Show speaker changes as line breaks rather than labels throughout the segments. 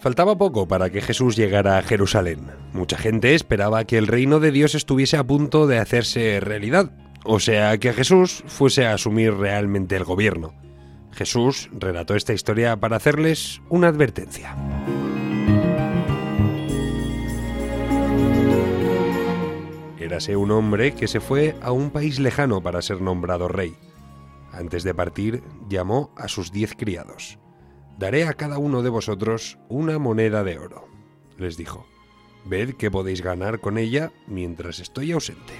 Faltaba poco para que Jesús llegara a Jerusalén. Mucha gente esperaba que el reino de Dios estuviese a punto de hacerse realidad, o sea, que Jesús fuese a asumir realmente el gobierno. Jesús relató esta historia para hacerles una advertencia. Érase un hombre que se fue a un país lejano para ser nombrado rey. Antes de partir, llamó a sus diez criados daré a cada uno de vosotros una moneda de oro, les dijo. Ved que podéis ganar con ella mientras estoy ausente.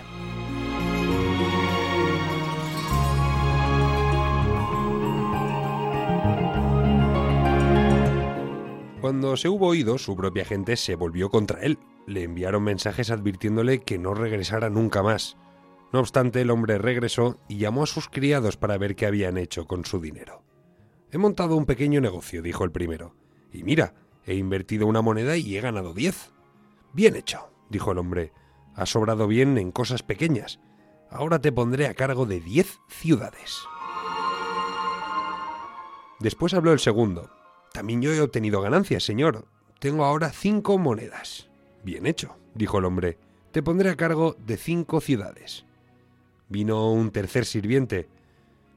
Cuando se hubo oído, su propia gente se volvió contra él. Le enviaron mensajes advirtiéndole que no regresara nunca más. No obstante, el hombre regresó y llamó a sus criados para ver qué habían hecho con su dinero. He montado un pequeño negocio, dijo el primero. Y mira, he invertido una moneda y he ganado diez. Bien hecho, dijo el hombre. Has sobrado bien en cosas pequeñas. Ahora te pondré a cargo de diez ciudades. Después habló el segundo. También yo he obtenido ganancias, señor. Tengo ahora cinco monedas. Bien hecho, dijo el hombre. Te pondré a cargo de cinco ciudades. Vino un tercer sirviente.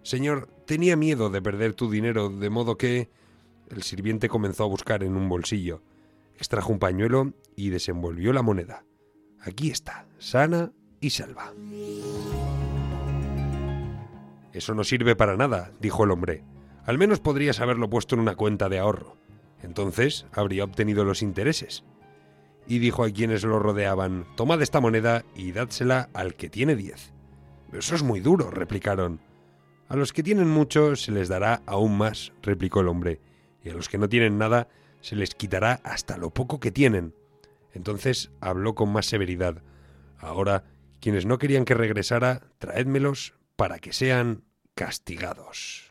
Señor, tenía miedo de perder tu dinero, de modo que... El sirviente comenzó a buscar en un bolsillo. Extrajo un pañuelo y desenvolvió la moneda. Aquí está, sana y salva. Eso no sirve para nada, dijo el hombre. Al menos podrías haberlo puesto en una cuenta de ahorro. Entonces habría obtenido los intereses. Y dijo a quienes lo rodeaban, tomad esta moneda y dádsela al que tiene diez. Eso es muy duro, replicaron. A los que tienen mucho se les dará aún más, replicó el hombre, y a los que no tienen nada se les quitará hasta lo poco que tienen. Entonces habló con más severidad. Ahora, quienes no querían que regresara, traédmelos para que sean castigados.